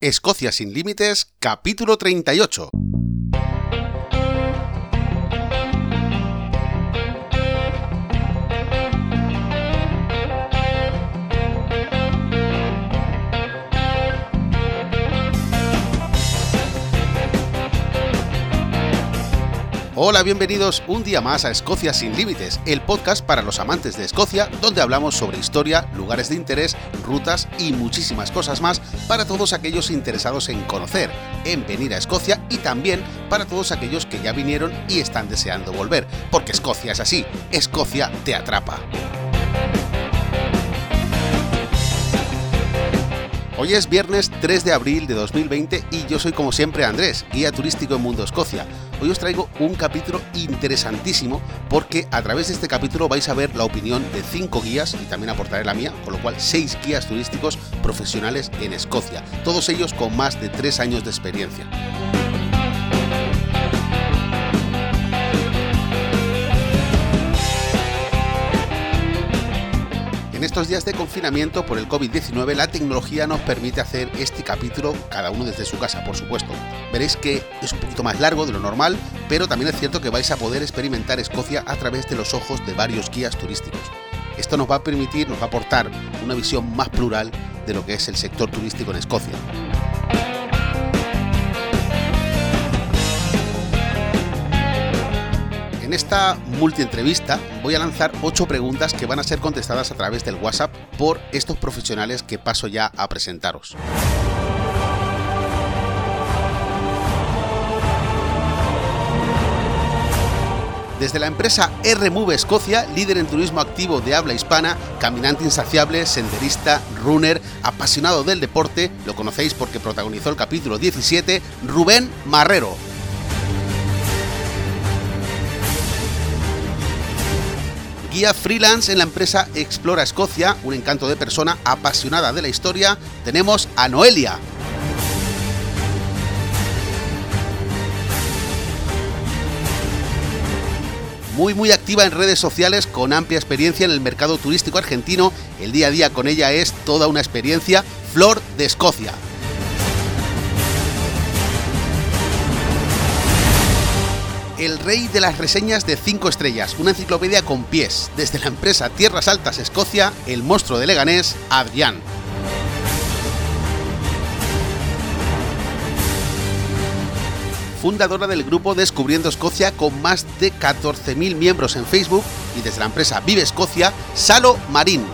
Escocia sin Límites, capítulo 38. Hola, bienvenidos un día más a Escocia sin Límites, el podcast para los amantes de Escocia, donde hablamos sobre historia, lugares de interés, rutas y muchísimas cosas más para todos aquellos interesados en conocer, en venir a Escocia y también para todos aquellos que ya vinieron y están deseando volver, porque Escocia es así, Escocia te atrapa. Hoy es viernes 3 de abril de 2020 y yo soy como siempre Andrés, guía turístico en Mundo Escocia. Hoy os traigo un capítulo interesantísimo porque a través de este capítulo vais a ver la opinión de 5 guías y también aportaré la mía, con lo cual 6 guías turísticos profesionales en Escocia, todos ellos con más de 3 años de experiencia. Estos días de confinamiento por el COVID-19 la tecnología nos permite hacer este capítulo cada uno desde su casa, por supuesto. Veréis que es un poquito más largo de lo normal, pero también es cierto que vais a poder experimentar Escocia a través de los ojos de varios guías turísticos. Esto nos va a permitir, nos va a aportar una visión más plural de lo que es el sector turístico en Escocia. En esta multi-entrevista voy a lanzar 8 preguntas que van a ser contestadas a través del WhatsApp por estos profesionales que paso ya a presentaros. Desde la empresa R-Move Escocia, líder en turismo activo de habla hispana, caminante insaciable, senderista, runner, apasionado del deporte, lo conocéis porque protagonizó el capítulo 17, Rubén Marrero. Freelance en la empresa Explora Escocia, un encanto de persona apasionada de la historia, tenemos a Noelia. Muy muy activa en redes sociales con amplia experiencia en el mercado turístico argentino, el día a día con ella es toda una experiencia, Flor de Escocia. El rey de las reseñas de 5 estrellas, una enciclopedia con pies, desde la empresa Tierras Altas Escocia, el monstruo de Leganés, Adrián. Fundadora del grupo Descubriendo Escocia con más de 14.000 miembros en Facebook y desde la empresa Vive Escocia, Salo Marín.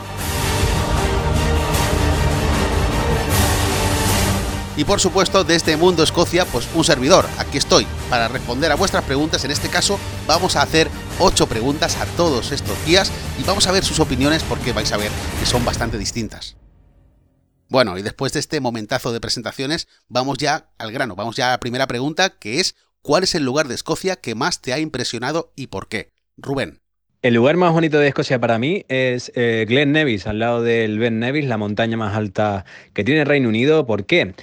Y por supuesto, desde Mundo Escocia, pues un servidor. Aquí estoy para responder a vuestras preguntas. En este caso, vamos a hacer 8 preguntas a todos estos días y vamos a ver sus opiniones porque vais a ver que son bastante distintas. Bueno, y después de este momentazo de presentaciones, vamos ya al grano. Vamos ya a la primera pregunta, que es ¿cuál es el lugar de Escocia que más te ha impresionado y por qué? Rubén. El lugar más bonito de Escocia para mí es eh, Glen Nevis, al lado del Ben Nevis, la montaña más alta que tiene el Reino Unido. ¿Por qué?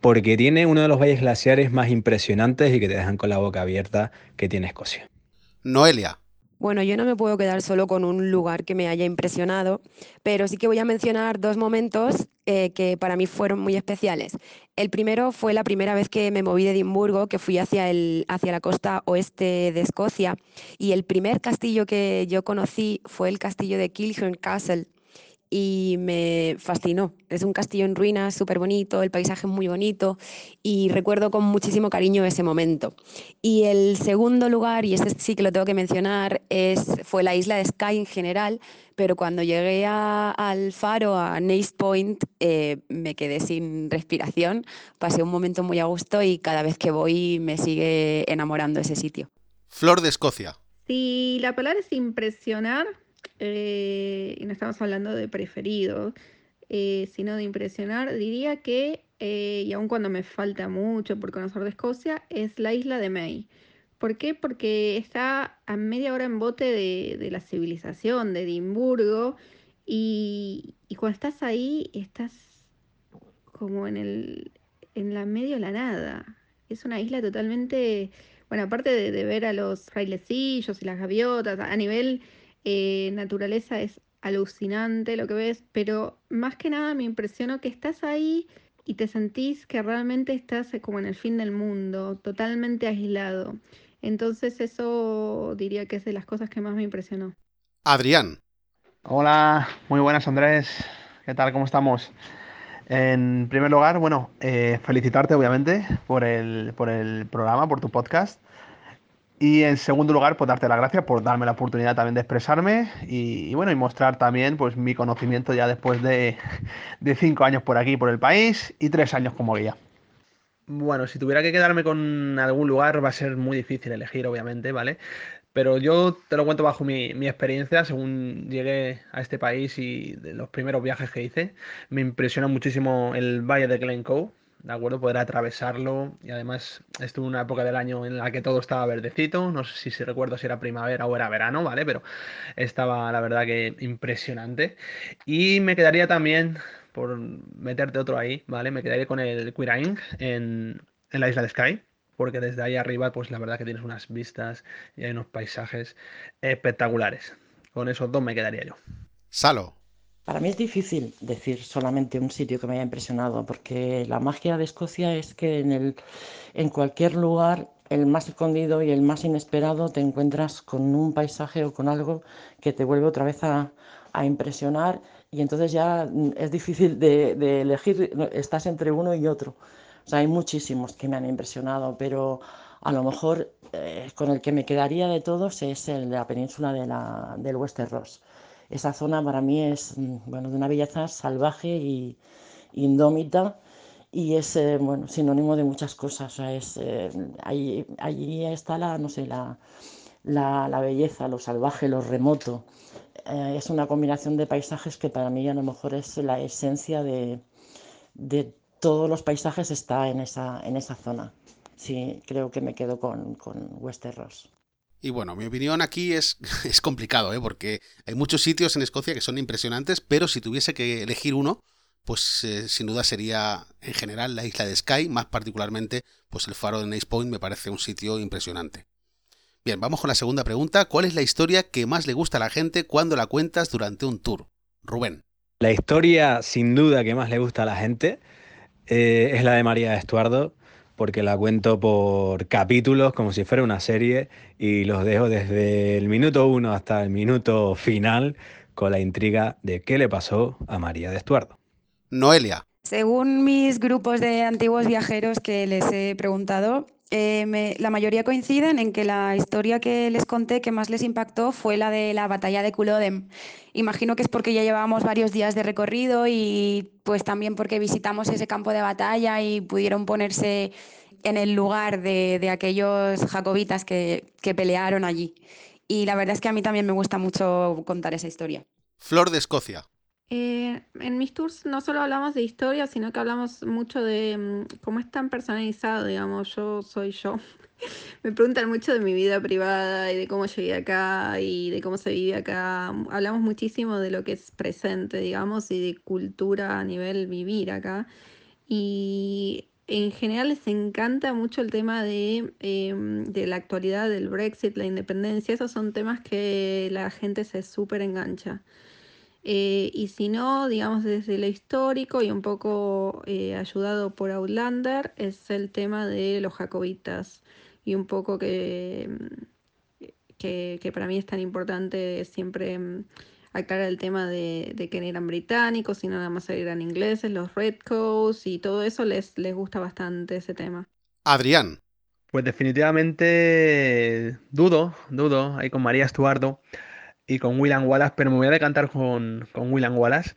Porque tiene uno de los valles glaciares más impresionantes y que te dejan con la boca abierta que tiene Escocia. Noelia. Bueno, yo no me puedo quedar solo con un lugar que me haya impresionado, pero sí que voy a mencionar dos momentos eh, que para mí fueron muy especiales. El primero fue la primera vez que me moví de Edimburgo, que fui hacia, el, hacia la costa oeste de Escocia, y el primer castillo que yo conocí fue el castillo de Kilhern Castle y me fascinó. Es un castillo en ruinas súper bonito, el paisaje es muy bonito y recuerdo con muchísimo cariño ese momento. Y el segundo lugar, y este sí que lo tengo que mencionar, es, fue la isla de Skye en general, pero cuando llegué al faro, a Nace Point, eh, me quedé sin respiración, pasé un momento muy a gusto y cada vez que voy me sigue enamorando ese sitio. Flor de Escocia. Sí, la palabra es impresionar, eh, y no estamos hablando de preferido, eh, sino de impresionar, diría que, eh, y aun cuando me falta mucho por conocer de Escocia, es la isla de May. ¿Por qué? Porque está a media hora en bote de, la civilización, de Edimburgo, y, cuando estás ahí, estás como en, el, en la medio de la nada. Es una isla totalmente, bueno, aparte de, de ver a los frailecillos y las gaviotas, a nivel eh, naturaleza es alucinante lo que ves, pero más que nada me impresionó que estás ahí y te sentís que realmente estás eh, como en el fin del mundo, totalmente aislado. Entonces eso diría que es de las cosas que más me impresionó. Adrián. Hola, muy buenas Andrés. ¿Qué tal? ¿Cómo estamos? En primer lugar, bueno, eh, felicitarte obviamente por el, por el programa, por tu podcast. Y en segundo lugar, pues darte las gracias por darme la oportunidad también de expresarme y, bueno, y mostrar también pues mi conocimiento ya después de, de, cinco años por aquí, por el país y tres años como guía. Bueno, si tuviera que quedarme con algún lugar va a ser muy difícil elegir, obviamente, ¿vale? Pero yo te lo cuento bajo mi, mi experiencia, según llegué a este país y de los primeros viajes que hice, me impresiona muchísimo el Valle de Glencoe, ¿de acuerdo? Poder atravesarlo y además estuve en una época del año en la que todo estaba verdecito, no sé si, si recuerdo si era primavera o era verano, ¿vale? Pero estaba la verdad que impresionante. Y me quedaría también, por meterte otro ahí, ¿vale? Me quedaría con el Quiraing en, en la isla de Skye porque desde ahí arriba, pues la verdad que tienes unas vistas y hay unos paisajes espectaculares. Con esos dos me quedaría yo. Salo, para mí es difícil decir solamente un sitio que me haya impresionado, porque la magia de Escocia es que en, el, en cualquier lugar, el más escondido y el más inesperado, te encuentras con un paisaje o con algo que te vuelve otra vez a, a impresionar y entonces ya es difícil de, de, elegir, estás entre uno y otro. O sea, hay muchísimos que me han impresionado, pero a lo mejor eh, con el que me quedaría de todos es el de la península de la, del Westeros esa zona para mí es mm, bueno, de una belleza salvaje y indómita y es eh, bueno, sinónimo de muchas cosas. es, eh, allí, allí, está la, no sé, la, la, la, belleza, lo salvaje, lo remoto. Eh, es una combinación de paisajes que para mí a lo mejor es la esencia de, de todos los paisajes está en esa, en esa zona. Sí, creo que me quedo con, con Westeros. Y bueno, mi opinión aquí es, es complicado, ¿eh? porque hay muchos sitios en Escocia que son impresionantes, pero si tuviese que elegir uno, pues eh, sin duda sería en general la isla de Skye, más particularmente pues el faro de Nace Point me parece un sitio impresionante. Bien, vamos con la segunda pregunta. ¿Cuál es la historia que más le gusta a la gente cuando la cuentas durante un tour? Rubén. La historia sin duda que más le gusta a la gente eh, es la de María Estuardo porque la cuento por capítulos como si fuera una serie y los dejo desde el minuto uno hasta el minuto final con la intriga de qué le pasó a María de Estuardo. Noelia. Según mis grupos de antiguos viajeros que les he preguntado, eh, la mayoría coinciden en que la historia que les conté que más les impactó fue la de la batalla de Culloden. Imagino que es porque ya llevábamos varios días de recorrido y pues también porque visitamos ese campo de batalla y pudieron ponerse en el lugar de, de aquellos jacobitas que, que pelearon allí. Y la verdad es que a mí también me gusta mucho contar esa historia. Flor de Escocia. Eh, en mis tours no solo hablamos de historia, sino que hablamos mucho de mm, cómo es tan personalizado, digamos, yo soy yo. Me preguntan mucho de mi vida privada y de cómo llegué acá y de cómo se vive acá. Hablamos muchísimo de lo que es presente, digamos, y de cultura a nivel vivir acá. Y en general les encanta mucho el tema de, em, de la actualidad del Brexit, la independencia. Esos son temas que la gente se súper engancha. Eh, y si no, digamos desde lo histórico y un poco eh, ayudado por Outlander, es el tema de los jacobitas y un poco que, que, que para mí es tan importante siempre mm, aclarar el tema de, de, que eran británicos y nada más eran ingleses, los redcoats y todo eso les, les gusta bastante ese tema. Adrián. Pues definitivamente dudo, dudo, ahí con María Estuardo y con William Wallace, pero me voy a decantar con, con William Wallace,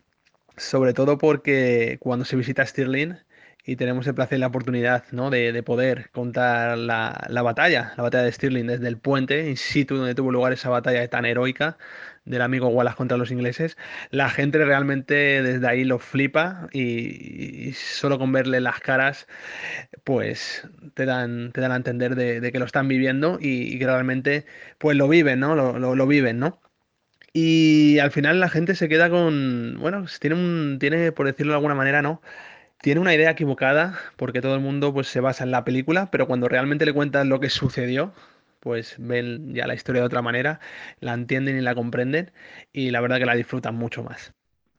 sobre todo porque cuando se visita Stirling y tenemos el placer y la oportunidad ¿no? de, de poder contar la, la, batalla, la batalla de Stirling desde el puente, in situ donde tuvo lugar esa batalla tan heroica del amigo Wallace contra los ingleses, la gente realmente desde ahí lo flipa y, solo con verle las caras, pues te dan, te dan a entender de, que lo están viviendo y, que realmente pues lo viven, ¿no? Lo, lo viven, ¿no? Y al final la gente se queda con, bueno, tiene, un, tiene, por decirlo de alguna manera, ¿no? Tiene una idea equivocada porque todo el mundo pues, se basa en la película, pero cuando realmente le cuentas lo que sucedió, pues ven ya la historia de otra manera, la entienden y la comprenden y la verdad que la disfrutan mucho más.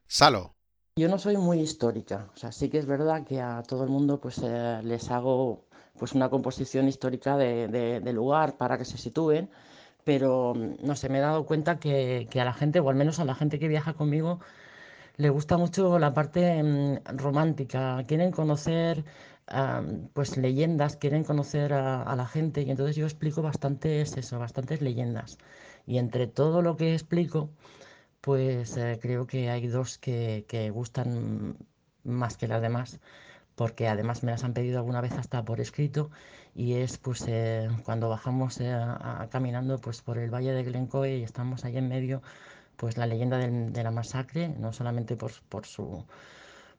Salo. Yo no soy muy histórica, o sea, sí que es verdad que a todo el mundo pues eh, les hago pues una composición histórica de, lugar para que se sitúen, pero no sé, me he dado cuenta que, a la gente, o al menos a la gente que viaja conmigo, le gusta mucho la parte mm, romántica, quieren conocer pues leyendas, quieren conocer a, la gente y entonces yo explico bastantes eso, bastantes leyendas. Y entre todo lo que explico, pues eh, creo que hay dos que, que gustan más que las demás porque además me las han pedido alguna vez hasta por escrito y es pues eh, cuando bajamos eh, caminando pues por el valle de Glencoe y estamos ahí en medio pues la leyenda de la masacre no solamente por, por su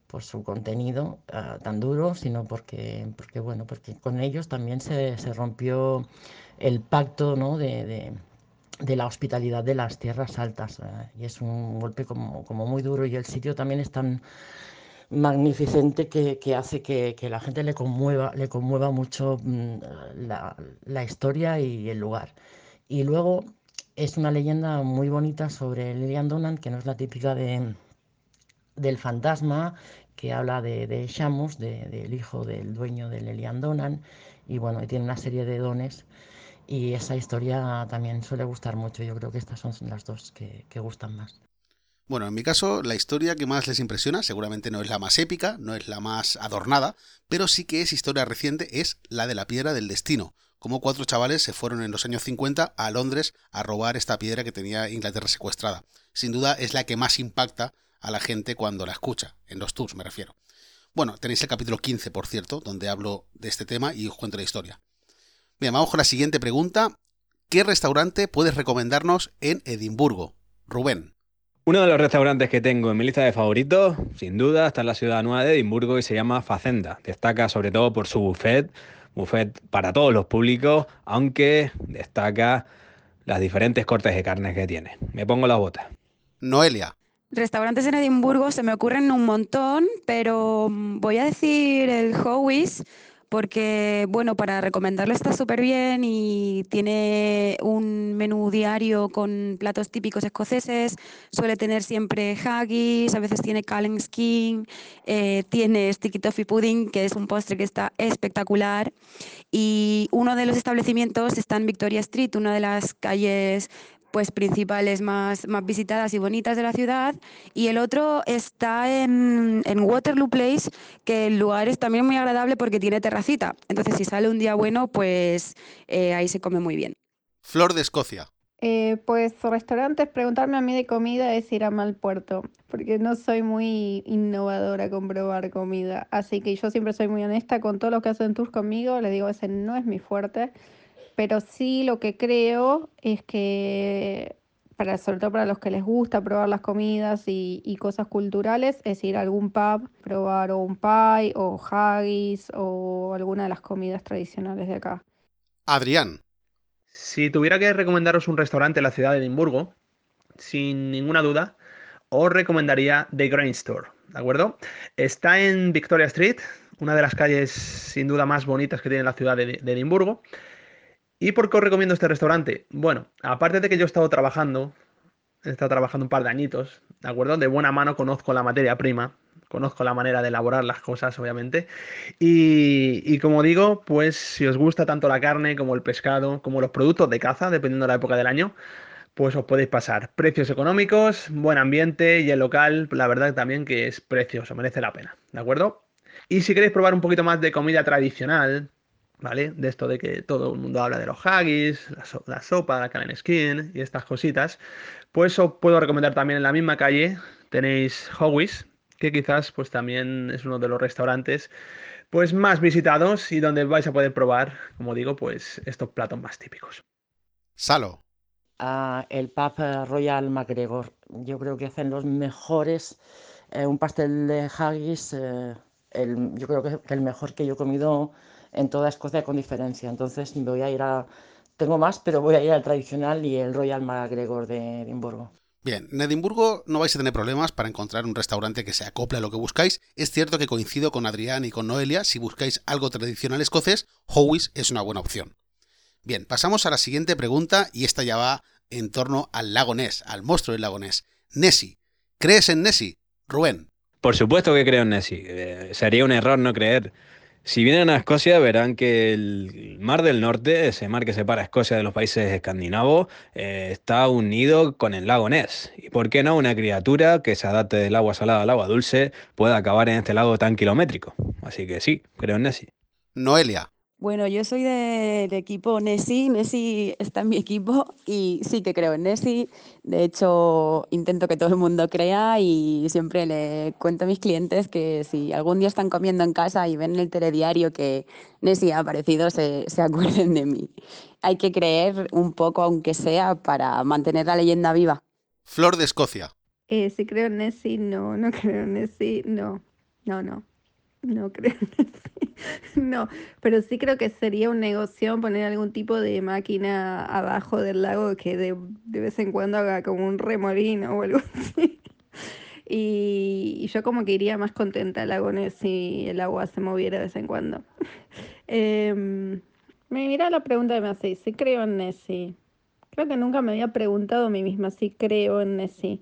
por su contenido ah, tan duro sino porque porque bueno porque con ellos también se, se rompió el pacto ¿no? de, de la hospitalidad de las tierras altas eh, y es un golpe como, como muy duro y el sitio también es tan magnificente que, hace que, la gente le conmueva, mucho mm, la, historia y el lugar. Y luego es una leyenda muy bonita sobre Lilian Donan, que no es la típica de, del fantasma, que habla de, Shamus, del hijo del dueño de Lilian Donan, y bueno, tiene una serie de dones. Y esa historia también suele gustar mucho. Yo creo que estas son las dos que gustan más. Bueno, en mi caso, la historia que más les impresiona seguramente no es la más épica, no es la más adornada, pero sí que es historia reciente, es la de la piedra del destino. Como cuatro chavales se fueron en los años 50 a Londres a robar esta piedra que tenía Inglaterra secuestrada. Sin duda es la que más impacta a la gente cuando la escucha, en los tours me refiero. Bueno, tenéis el capítulo 15, por cierto, donde hablo de este tema y os cuento la historia. Bien, vamos con la siguiente pregunta. ¿Qué restaurante puedes recomendarnos en Edimburgo? Rubén. Uno de los restaurantes que tengo en mi lista de favoritos, sin duda, está en la ciudad nueva de Edimburgo y se llama Facenda. Destaca sobre todo por su buffet, buffet para todos los públicos, aunque destaca las diferentes cortes de carnes que tiene. Me pongo la bota. Noelia. Restaurantes en Edimburgo se me ocurren un montón, pero voy a decir el Howie's porque, bueno, para recomendarlo está súper bien y tiene un menú diario con platos típicos escoceses, suele tener siempre haggis, a veces tiene Callen skin, eh, tiene sticky toffee pudding, que es un postre que está espectacular. Y uno de los establecimientos está en Victoria Street, una de las calles pues principales más, más visitadas y bonitas de la ciudad y el otro está en, Waterloo Place que el lugar es también muy agradable porque tiene terracita entonces si sale un día bueno pues eh, ahí se come muy bien Flor de Escocia eh, pues restaurantes, preguntarme a mí de comida es ir a mal puerto, porque no soy muy innovadora con probar comida. Así que yo siempre soy muy honesta con todo lo que hacen tours conmigo. Les digo, ese no es mi fuerte pero sí lo que creo es que, para, sobre todo para los que les gusta probar las comidas y, cosas culturales, es ir a algún pub, probar o un pie o haggis o alguna de las comidas tradicionales de acá. Adrián. Si tuviera que recomendaros un restaurante en la ciudad de Edimburgo, sin ninguna duda, os recomendaría The Grain Store, ¿de acuerdo? Está en Victoria Street, una de las calles sin duda más bonitas que tiene la ciudad de, de Edimburgo. ¿Y por qué os recomiendo este restaurante? Bueno, aparte de que yo he estado trabajando, he estado trabajando un par de añitos, ¿de acuerdo? De buena mano conozco la materia prima, conozco la manera de elaborar las cosas, obviamente. Y, como digo, pues si os gusta tanto la carne como el pescado, como los productos de caza, dependiendo de la época del año, pues os podéis pasar. Precios económicos, buen ambiente y el local, la verdad también que es precioso, merece la pena, ¿de acuerdo? Y si queréis probar un poquito más de comida tradicional, ¿vale? De esto de que todo el mundo habla de los haggis, la, sopa, la carne skin y estas cositas, pues os puedo recomendar también en la misma calle tenéis Howie's, que quizás pues también es uno de los restaurantes pues más visitados y donde vais a poder probar, como digo, pues estos platos más típicos. Salo. Ah, el pub Royal MacGregor. Yo creo que hacen los mejores, eh, un pastel de haggis, eh, yo creo que el mejor que yo he comido en toda Escocia con diferencia. Entonces voy a ir a... Tengo más, pero voy a ir al tradicional y el Royal MacGregor de Edimburgo. Bien, en Edimburgo no vais a tener problemas para encontrar un restaurante que se acople a lo que buscáis. Es cierto que coincido con Adrián y con Noelia, si buscáis algo tradicional escocés, Howie's es una buena opción. Bien, pasamos a la siguiente pregunta y esta ya va en torno al lago Ness, al monstruo del lago Ness. Nessie. ¿Crees en Nessie? Rubén. Por supuesto que creo en Nessie. Eh, sería un error no creer. Si vienen a Escocia verán que el Mar del Norte, ese mar que separa Escocia de los países escandinavos, eh, está unido con el lago Ness. ¿Y por qué no una criatura que se adapte del agua salada al agua dulce pueda acabar en este lago tan kilométrico? Así que sí, creo en Nessie. Noelia. Bueno, yo soy del equipo Nessie. Nessie está en mi equipo y sí que creo en Nessie. De hecho, intento que todo el mundo crea y siempre le cuento a mis clientes que si algún día están comiendo en casa y ven en el telediario que Nessie ha aparecido, se, se acuerden de mí. Hay que creer un poco, aunque sea, para mantener la leyenda viva. Flor de Escocia. Eh, si creo en Nessie, no, no creo en Nessie, no, no, no, no creo. No, pero sí creo que sería un negocio poner algún tipo de máquina abajo del lago que de, de vez en cuando haga como un remolino o algo así. Y, yo como que iría más contenta al lago Ness si el agua se moviera de vez en cuando. Me mira la pregunta que me hacéis, si creo en Nessie. Creo que nunca me había preguntado a mí misma si creo en Nessie.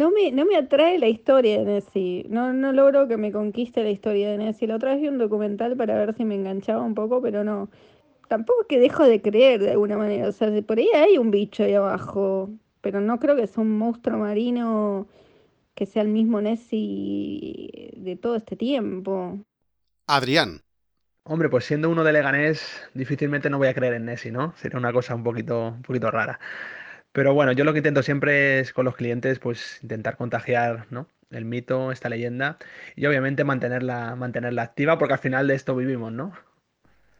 No me, no me atrae la historia de Nessie. No, no logro que me conquiste la historia de Nessie. La otra vez vi un documental para ver si me enganchaba un poco, pero no. Tampoco es que dejo de creer de alguna manera. O sea, si por ahí hay un bicho ahí abajo. Pero no creo que sea un monstruo marino que sea el mismo Nessie de todo este tiempo. Adrián. Hombre, pues siendo uno de Leganés, difícilmente no voy a creer en Nessie, ¿no? Sería una cosa un poquito, un poquito rara. Pero bueno, yo lo que intento siempre es con los clientes, pues intentar contagiar, ¿no? El mito, esta leyenda, y obviamente mantenerla, mantenerla activa, porque al final de esto vivimos, ¿no?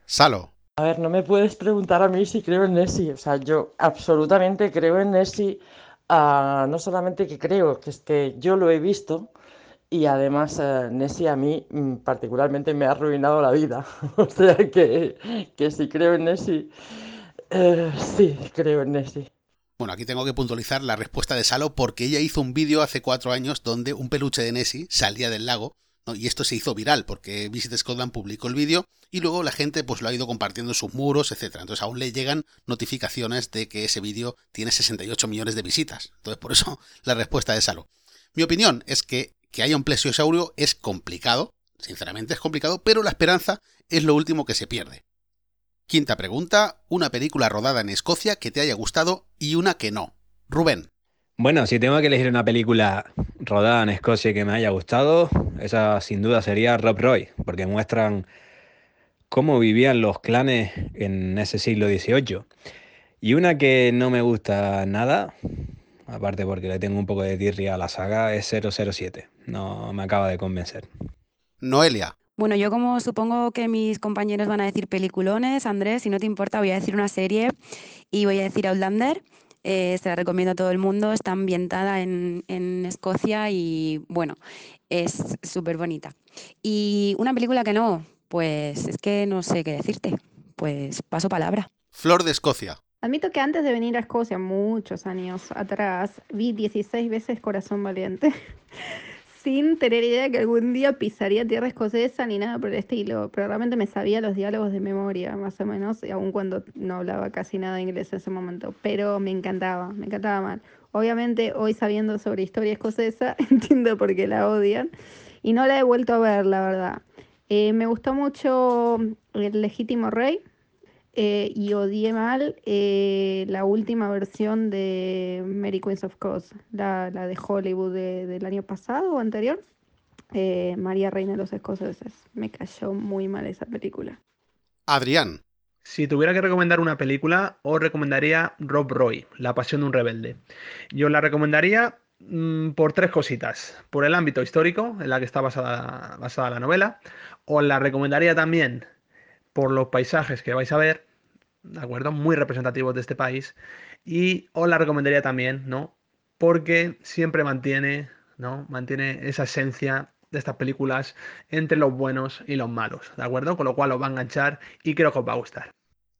Salo. A ver, no me puedes preguntar a mí si creo en Nessie. O sea, yo absolutamente creo en Nessie. ah, no solamente que creo, que es que yo lo he visto. Y además, eh, Nessie a mí mm, particularmente me ha arruinado la vida. O sea que, que si creo en Nessie, eh, sí, creo en Nessie. Bueno, aquí tengo que puntualizar la respuesta de Salo porque ella hizo un vídeo hace cuatro años donde un peluche de Nessie salía del lago y esto se hizo viral porque Visit Scotland publicó el vídeo y luego la gente pues lo ha ido compartiendo en sus muros, etcétera. Entonces aún le llegan notificaciones de que ese vídeo tiene 68 millones de visitas. Entonces por eso la respuesta de Salo. Mi opinión es que que haya un plesiosaurio es complicado, sinceramente es complicado, pero la esperanza es lo último que se pierde. Quinta pregunta, una película rodada en Escocia que te haya gustado y una que no. Rubén. Bueno, si tengo que elegir una película rodada en Escocia que me haya gustado, esa sin duda sería Rob Roy, porque muestran cómo vivían los clanes en ese siglo XVIII. Y una que no me gusta nada, aparte porque le tengo un poco de tirria a la saga, es 007. No me acaba de convencer. Noelia. Bueno, yo como supongo que mis compañeros van a decir peliculones, Andrés, si no te importa, voy a decir una serie y voy a decir Outlander. Eh, se la recomiendo a todo el mundo, está ambientada en, en Escocia y bueno, es súper bonita. Y una película que no, pues es que no sé qué decirte, pues paso palabra. Flor de Escocia. Admito que antes de venir a Escocia, muchos años atrás, vi 16 veces Corazón Valiente, sin tener idea que algún día pisaría tierra escocesa ni nada por el estilo, pero realmente me sabía los diálogos de memoria, más o menos, aun cuando no hablaba casi nada de inglés en ese momento, pero me encantaba, me encantaba mal. Obviamente, hoy sabiendo sobre historia escocesa, entiendo por qué la odian, y no la he vuelto a ver, la verdad. Eh, me gustó mucho El Legítimo Rey, eh, y odié mal eh, la última versión de Mary Queens of Scots, la, la de Hollywood de- del año pasado o anterior. Eh, María Reina de los Escoceses. Me cayó muy mal esa película. Adrián. Si tuviera que recomendar una película, os recomendaría Rob Roy, La pasión de un rebelde. Yo la recomendaría mm, por tres cositas. Por el ámbito histórico en la que está basada, basada la novela. Os la recomendaría también por los paisajes que vais a ver, ¿de acuerdo? Muy representativos de este país. Y os la recomendaría también, ¿no? Porque siempre mantiene, ¿no? Mantiene esa esencia de estas películas entre los buenos y los malos, ¿de acuerdo? Con lo cual os va a enganchar y creo que os va a gustar.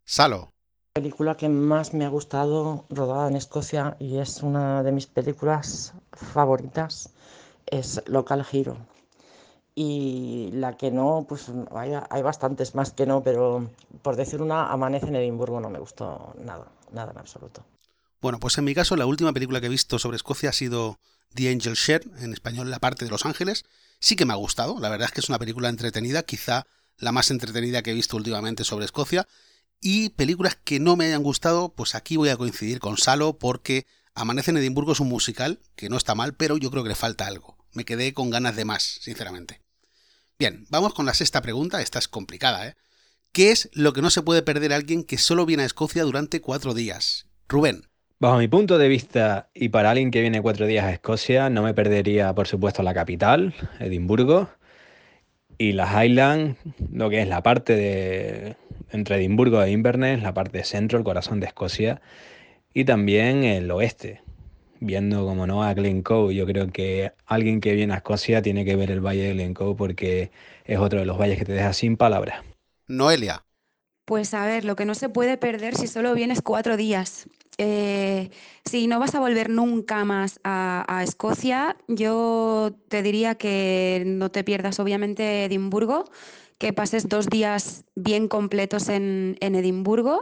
Salo. La película que más me ha gustado rodada en Escocia y es una de mis películas favoritas es Local Hero. Y la que no, pues hay, hay bastantes más que no, pero por decir una, Amanece en Edimburgo no me gustó nada, nada en absoluto. Bueno, pues en mi caso la última película que he visto sobre Escocia ha sido The Angel Share, en español La parte de los ángeles, Sí que me ha gustado, la verdad es que es una película entretenida, quizá la más entretenida que he visto últimamente sobre Escocia. Y películas que no me hayan gustado, pues aquí voy a coincidir con Salo porque Amanece en Edimburgo es un musical, que no está mal, pero yo creo que le falta algo. Me quedé con ganas de más, sinceramente. Bien, vamos con la sexta pregunta, esta es complicada, ¿eh? ¿Qué es lo que no se puede perder a alguien que solo viene a Escocia durante cuatro días? Rubén. Bajo mi punto de vista y para alguien que viene cuatro días a Escocia, no me perdería, por supuesto, la capital, Edimburgo, y las Highlands, lo que es la parte de entre Edimburgo e Inverness, la parte centro, el corazón de Escocia, y también el oeste, viendo como no a Glencoe. Yo creo que alguien que viene a Escocia tiene que ver el valle de Glencoe porque es otro de los valles que te deja sin palabras. Noelia. Pues a ver, lo que no se puede perder si solo vienes cuatro días. Eh, si no vas a volver nunca más a, a, Escocia, yo te diría que no te pierdas obviamente Edimburgo, que pases dos días bien completos en, en, Edimburgo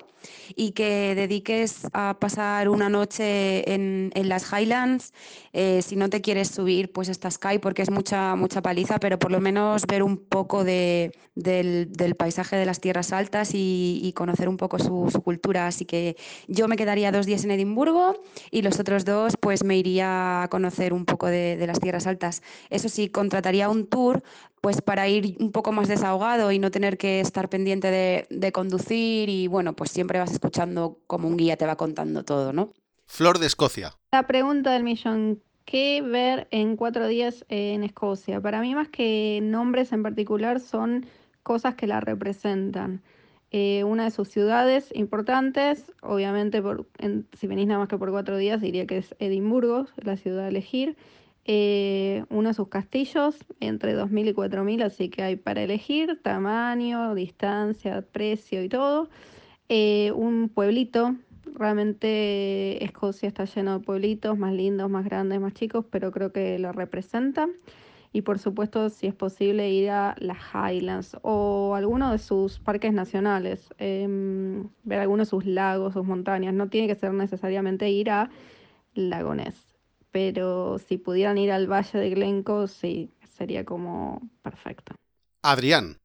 y que dediques a pasar una noche en, en las Highlands. Eh, si no te quieres subir, pues está Sky porque es mucha, mucha paliza, pero por lo menos ver un poco de, del, del, paisaje de las tierras altas y, y conocer un poco su, su, cultura. Así que yo me quedaría dos días en Edimburgo y los otros dos pues me iría a conocer un poco de, de las tierras altas. Eso sí, contrataría un tour pues para ir un poco más desahogado y no tener que estar pendiente de, de, conducir y bueno, pues siempre vas escuchando como un guía te va contando todo, ¿no? Flor de Escocia. La pregunta del millón, ¿qué ver en cuatro días en Escocia? Para mí más que nombres en particular son cosas que la representan. Eh, una de sus ciudades importantes, obviamente por, en, si venís nada más que por cuatro días diría que es Edimburgo, la ciudad a elegir eh, uno de sus castillos entre 2.000 y 4.000, así que hay para elegir tamaño, distancia, precio y todo. Eh, un pueblito, realmente Escocia está lleno de pueblitos más lindos, más grandes, más chicos, pero creo que lo representa. Y por supuesto, si es posible, ir a las Highlands o alguno de sus parques nacionales, eh, ver algunos de sus lagos, sus montañas. No tiene que ser necesariamente ir a Lagonés pero si pudieran ir al Valle de Glencoe, sí, sería como perfecto. Adrián.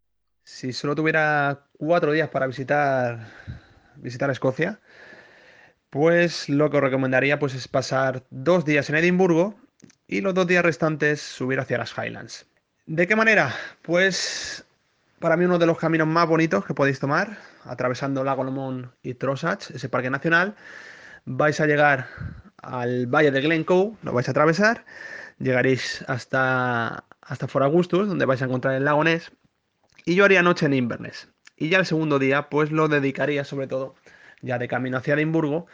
Si solo tuviera cuatro días para visitar, visitar Escocia, pues lo que os recomendaría pues, es pasar dos días en Edimburgo y los dos días restantes subir hacia las Highlands. ¿De qué manera? Pues para mí uno de los caminos más bonitos que podéis tomar, atravesando Lago Lomond y Trossachs, ese parque nacional, vais a llegar al valle de Glencoe, lo vais a atravesar, llegaréis hasta, hasta Fort Augustus, donde vais a encontrar el lago Ness, y yo haría noche en Inverness. Y ya el segundo día, pues lo dedicaría sobre todo, ya de camino hacia Edimburgo,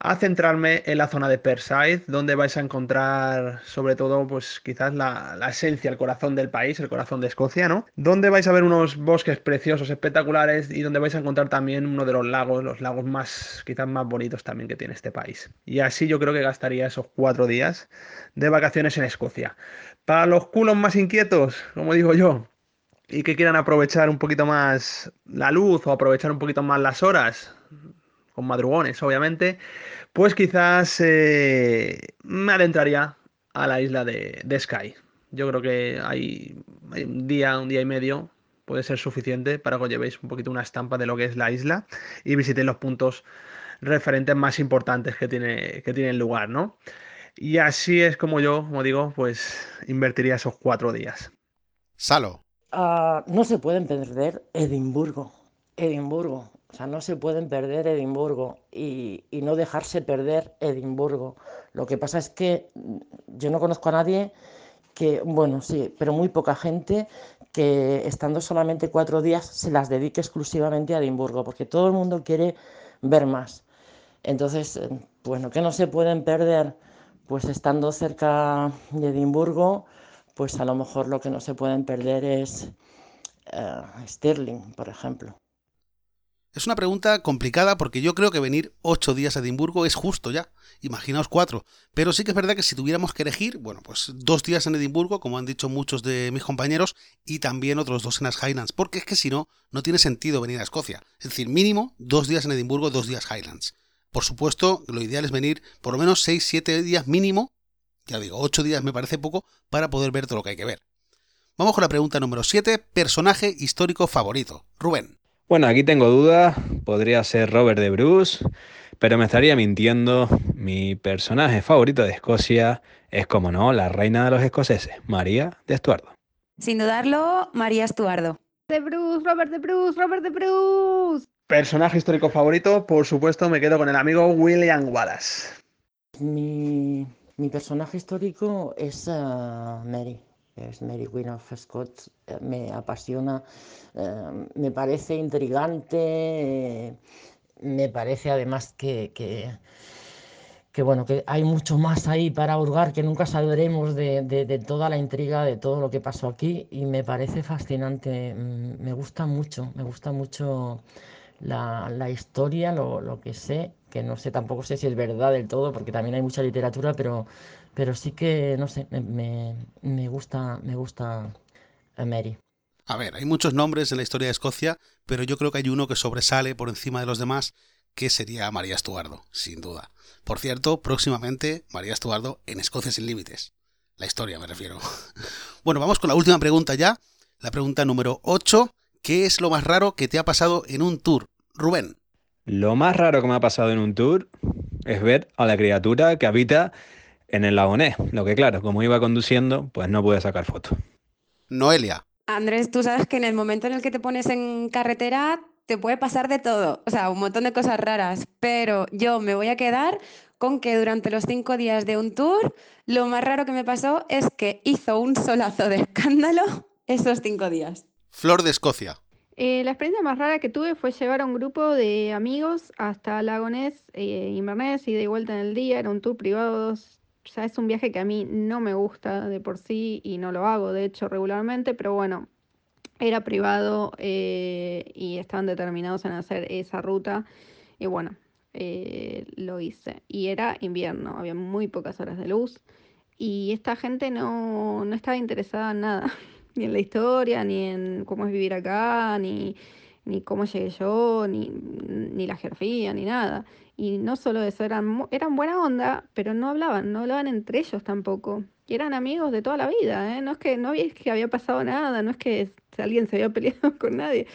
a centrarme en la zona de Perside, donde vais a encontrar sobre todo, pues quizás la, la, esencia, el corazón del país, el corazón de Escocia, ¿no? Donde vais a ver unos bosques preciosos, espectaculares y donde vais a encontrar también uno de los lagos, los lagos más, quizás más bonitos también que tiene este país. Y así yo creo que gastaría esos cuatro días de vacaciones en Escocia. Para los culos más inquietos, como digo yo, y que quieran aprovechar un poquito más la luz o aprovechar un poquito más las horas, con madrugones, obviamente, pues quizás eh, me adentraría a la isla de, de, Sky. Yo creo que hay, hay, un día, un día y medio puede ser suficiente para que os llevéis un poquito una estampa de lo que es la isla y visitéis los puntos referentes más importantes que tiene, que tiene el lugar, ¿no? Y así es como yo, como digo, pues invertiría esos cuatro días. Salo. Uh, no se pueden perder Edimburgo. Edimburgo. O sea, no se pueden perder Edimburgo y, y, no dejarse perder Edimburgo. Lo que pasa es que yo no conozco a nadie que, bueno, sí, pero muy poca gente que estando solamente cuatro días se las dedique exclusivamente a Edimburgo, porque todo el mundo quiere ver más. Entonces, bueno, que no se pueden perder, pues estando cerca de Edimburgo, pues a lo mejor lo que no se pueden perder es uh, Stirling, por ejemplo. Es una pregunta complicada porque yo creo que venir ocho días a Edimburgo es justo ya. Imaginaos cuatro. Pero sí que es verdad que si tuviéramos que elegir, bueno, pues dos días en Edimburgo, como han dicho muchos de mis compañeros, y también otros dos en las Highlands. Porque es que si no, no tiene sentido venir a Escocia. Es decir, mínimo dos días en Edimburgo, dos días Highlands. Por supuesto, lo ideal es venir por lo menos seis, siete días mínimo. Ya digo, ocho días me parece poco para poder ver todo lo que hay que ver. Vamos con la pregunta número 7, personaje histórico favorito. Rubén. Bueno, aquí tengo dudas, podría ser Robert de Bruce, pero me estaría mintiendo. Mi personaje favorito de Escocia es, como no, la reina de los escoceses, María de Estuardo. Sin dudarlo, María Estuardo. De Bruce, Robert de Bruce, Robert de Bruce. Personaje histórico favorito, por supuesto, me quedo con el amigo William Wallace. Mi, mi personaje histórico es uh, Mary, es Mary Queen of Scots. Eh, me apasiona, uh, me parece intrigante, eh, me parece además que, que, bueno, que hay mucho más ahí para hurgar, que nunca sabremos de, de, de, toda la intriga, de todo lo que pasó aquí y me parece fascinante, mm, me gusta mucho, me gusta mucho la, la historia, lo, lo, que sé, que no sé, tampoco sé si es verdad del todo, porque también hay mucha literatura, pero, pero sí que, no sé, me, me gusta, me gusta Mary. A ver, hay muchos nombres en la historia de Escocia, pero yo creo que hay uno que sobresale por encima de los demás, que sería María Estuardo, sin duda. Por cierto, próximamente María Estuardo en Escocia sin límites. La historia me refiero. Bueno, vamos con la última pregunta ya. La pregunta número 8. ¿Qué es lo más raro que te ha pasado en un tour? Rubén. Lo más raro que me ha pasado en un tour es ver a la criatura que habita en el lagonés. Lo que claro, como iba conduciendo, pues no pude sacar foto. Noelia. Andrés, tú sabes que en el momento en el que te pones en carretera te puede pasar de todo, o sea, un montón de cosas raras, pero yo me voy a quedar con que durante los cinco días de un tour, lo más raro que me pasó es que hizo un solazo de escándalo esos cinco días. Flor de Escocia. Eh, la experiencia más rara que tuve fue llevar a un grupo de amigos hasta Lagonés, eh, Inverness y de vuelta en el día. Era un tour privado. Sea, es un viaje que a mí no me gusta de por sí y no lo hago, de hecho, regularmente. Pero bueno, era privado eh, y estaban determinados en hacer esa ruta. Y bueno, eh, lo hice. Y era invierno, había muy pocas horas de luz. Y esta gente no, no estaba interesada en nada ni en la historia, ni en cómo es vivir acá, ni, ni cómo llegué yo, ni, ni, la geografía, ni nada. Y no solo eso, eran, eran buena onda, pero no hablaban, no hablaban entre ellos tampoco. Y eran amigos de toda la vida, ¿eh? No es que no es que había pasado nada, no es que alguien se había peleado con nadie.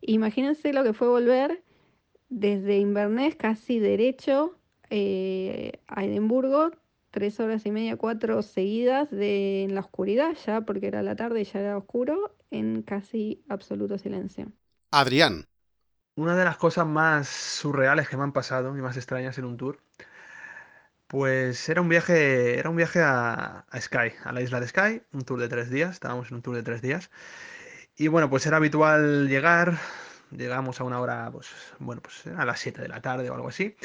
Imagínense lo que fue volver desde Inverness casi derecho eh, a Edimburgo, tres horas y media, cuatro seguidas de, en la oscuridad ya, porque era la tarde y ya era oscuro, en casi absoluto silencio. Adrián. Una de las cosas más surreales que me han pasado y más extrañas en un tour, pues era un viaje, era un viaje a, Sky, a la isla de Sky, un tour de tres días, estábamos en un tour de tres días. Y bueno, pues era habitual llegar, llegamos a una hora, pues bueno, pues a las 7 de la tarde o algo así.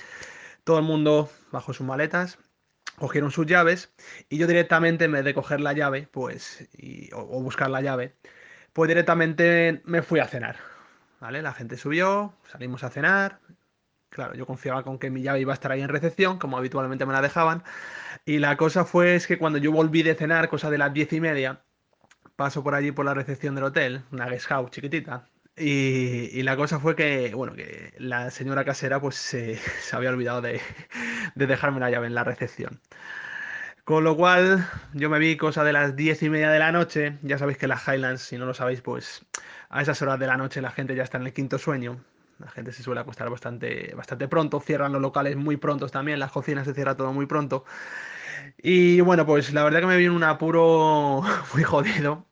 Todo el mundo bajo sus maletas cogieron sus llaves y yo directamente, en vez de coger la llave, pues, o, buscar la llave, pues directamente me fui a cenar, ¿vale? La gente subió, salimos a cenar, claro, yo confiaba con que mi llave iba a estar ahí en recepción, como habitualmente me la dejaban, y la cosa fue es que cuando yo volví de cenar, cosa de las diez y media, paso por allí por la recepción del hotel, una guest house chiquitita, y, y, la cosa fue que, bueno, que la señora casera pues se, se había olvidado de, de, dejarme la llave en la recepción. Con lo cual yo me vi cosa de las diez y media de la noche. Ya sabéis que las Highlands, si no lo sabéis, pues a esas horas de la noche la gente ya está en el quinto sueño. La gente se suele acostar bastante, bastante pronto. Cierran los locales muy prontos también. Las cocinas se cierra todo muy pronto. Y bueno, pues la verdad que me vi en un apuro muy jodido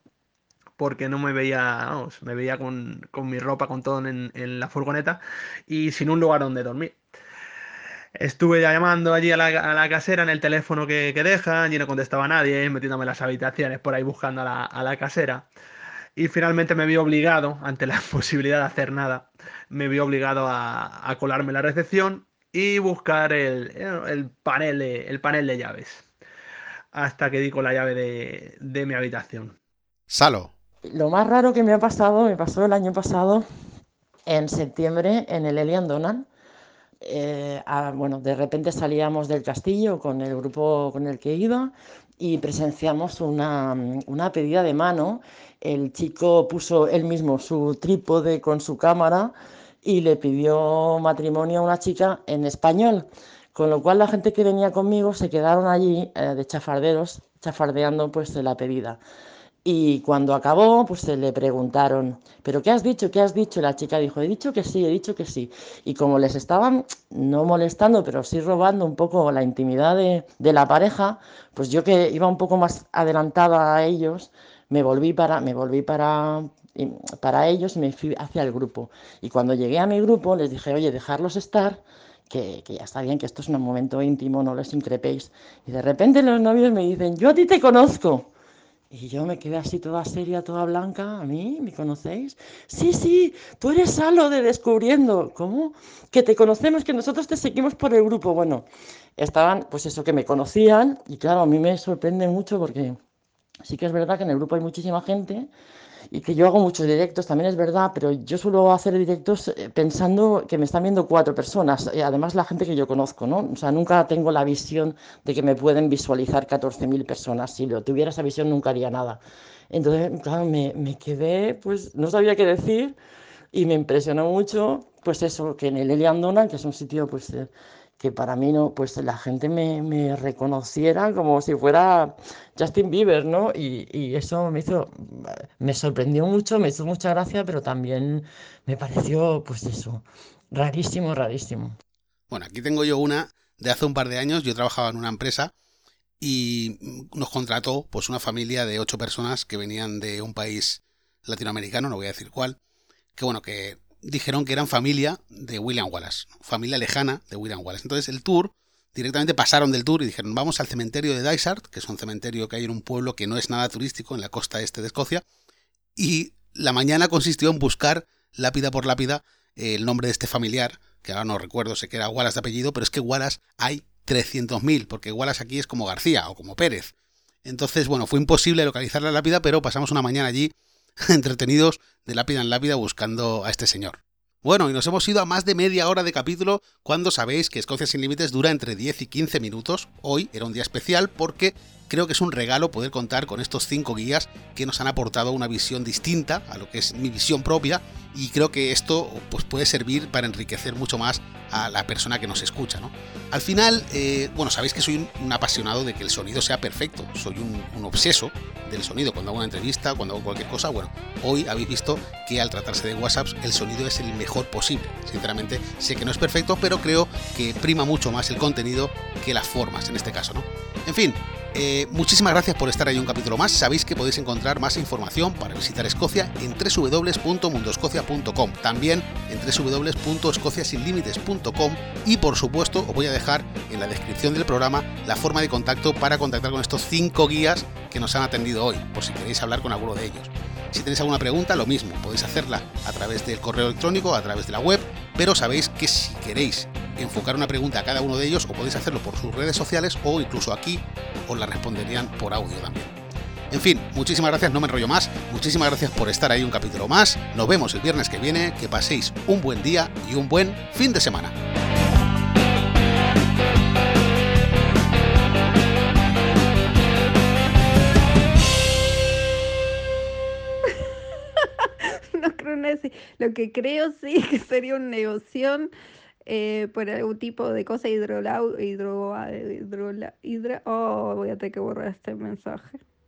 porque no me veía, vamos, me veía con, con mi ropa, con todo en, en, la furgoneta y sin un lugar donde dormir. Estuve ya llamando allí a la, a la casera en el teléfono que, que, dejan y no contestaba nadie, metiéndome en las habitaciones por ahí buscando a la, a la casera. Y finalmente me vi obligado, ante la posibilidad de hacer nada, me vi obligado a, a colarme la recepción y buscar el, el, panel de, el panel de llaves. Hasta que di con la llave de, de mi habitación. Salo, lo más raro que me ha pasado, me pasó el año pasado, en septiembre, en el Elian Donan. Eh, bueno, de repente salíamos del castillo con el grupo con el que iba y presenciamos una, una pedida de mano. El chico puso él mismo su trípode con su cámara y le pidió matrimonio a una chica en español. Con lo cual la gente que venía conmigo se quedaron allí eh, de chafarderos, chafardeando pues la pedida Y cuando acabó, pues se le preguntaron, ¿pero qué has dicho? ¿Qué has dicho? Y la chica dijo, he dicho que sí, he dicho que sí. Y como les estaban no molestando, pero sí robando un poco la intimidad de, la pareja, pues yo que iba un poco más adelantada a ellos, me volví para, me volví para, para ellos y me fui hacia el grupo. Y cuando llegué a mi grupo les dije, oye, dejarlos estar, que, que, ya está bien, que esto es un momento íntimo, no les increpéis. Y de repente los novios me dicen, yo a ti te conozco. Y yo me quedé así toda seria, toda blanca. ¿A mí? ¿Me conocéis? Sí, sí, tú eres Salo de Descubriendo. ¿Cómo? Que te conocemos, que nosotros te seguimos por el grupo. Bueno, estaban, pues eso, que me conocían. Y claro, a mí me sorprende mucho porque sí que es verdad que en el grupo hay muchísima gente y que yo hago muchos directos, también es verdad, pero yo suelo hacer directos eh, pensando que me están viendo cuatro personas, y además la gente que yo conozco, ¿no? O sea, nunca tengo la visión de que me pueden visualizar 14.000 personas. Si lo tuviera esa visión, nunca haría nada. Entonces, claro, me, me quedé, pues no sabía qué decir y me impresionó mucho, pues eso, que en el Elian que es un sitio, pues... Eh, que para mí no, pues la gente me, me reconociera como si fuera Justin Bieber, ¿no? Y, y, eso me hizo, me sorprendió mucho, me hizo mucha gracia, pero también me pareció, pues eso, rarísimo, rarísimo. Bueno, aquí tengo yo una de hace un par de años, yo trabajaba en una empresa y nos contrató pues una familia de ocho personas que venían de un país latinoamericano, no voy a decir cuál, que bueno, que dijeron que eran familia de William Wallace, familia lejana de William Wallace. Entonces el tour, directamente pasaron del tour y dijeron, vamos al cementerio de Dysart, que es un cementerio que hay en un pueblo que no es nada turístico, en la costa este de Escocia, y la mañana consistió en buscar lápida por lápida el nombre de este familiar, que ahora no recuerdo, sé que era Wallace de apellido, pero es que Wallace hay 300.000, porque Wallace aquí es como García o como Pérez. Entonces, bueno, fue imposible localizar la lápida, pero pasamos una mañana allí entretenidos de lápida en lápida buscando a este señor. Bueno, y nos hemos ido a más de media hora de capítulo cuando sabéis que Escocia sin Límites dura entre 10 y 15 minutos. Hoy era un día especial porque creo que es un regalo poder contar con estos cinco guías que nos han aportado una visión distinta a lo que es mi visión propia y creo que esto pues, puede servir para enriquecer mucho más a la persona que nos escucha. ¿no? Al final, eh, bueno, sabéis que soy un, apasionado de que el sonido sea perfecto, soy un, un, obseso del sonido cuando hago una entrevista, cuando hago cualquier cosa. Bueno, hoy habéis visto que al tratarse de WhatsApp el sonido es el mejor posible. Sinceramente, sé que no es perfecto, pero creo que prima mucho más el contenido que las formas en este caso. ¿no? En fin, eh, muchísimas gracias por estar ahí un capítulo más. Sabéis que podéis encontrar más información para visitar Escocia en www.mundoscocia.com, también en www.escociasinlimites.com y por supuesto os voy a dejar en la descripción del programa la forma de contacto para contactar con estos cinco guías que nos han atendido hoy, por si queréis hablar con alguno de ellos. Si tenéis alguna pregunta, lo mismo, podéis hacerla a través del correo electrónico, a través de la web, pero sabéis que si queréis enfocar una pregunta a cada uno de ellos, o podéis hacerlo por sus redes sociales o incluso aquí os la responderían por audio también. En fin, muchísimas gracias, no me enrollo más, muchísimas gracias por estar ahí un capítulo más, nos vemos el viernes que viene, que paséis un buen día y un buen fin de semana. no creo en Lo que creo sí que sería un negocio eh, por algún tipo de cosa hidrolau, hidro, hidro, hidro, oh, voy a tener que borrar este mensaje.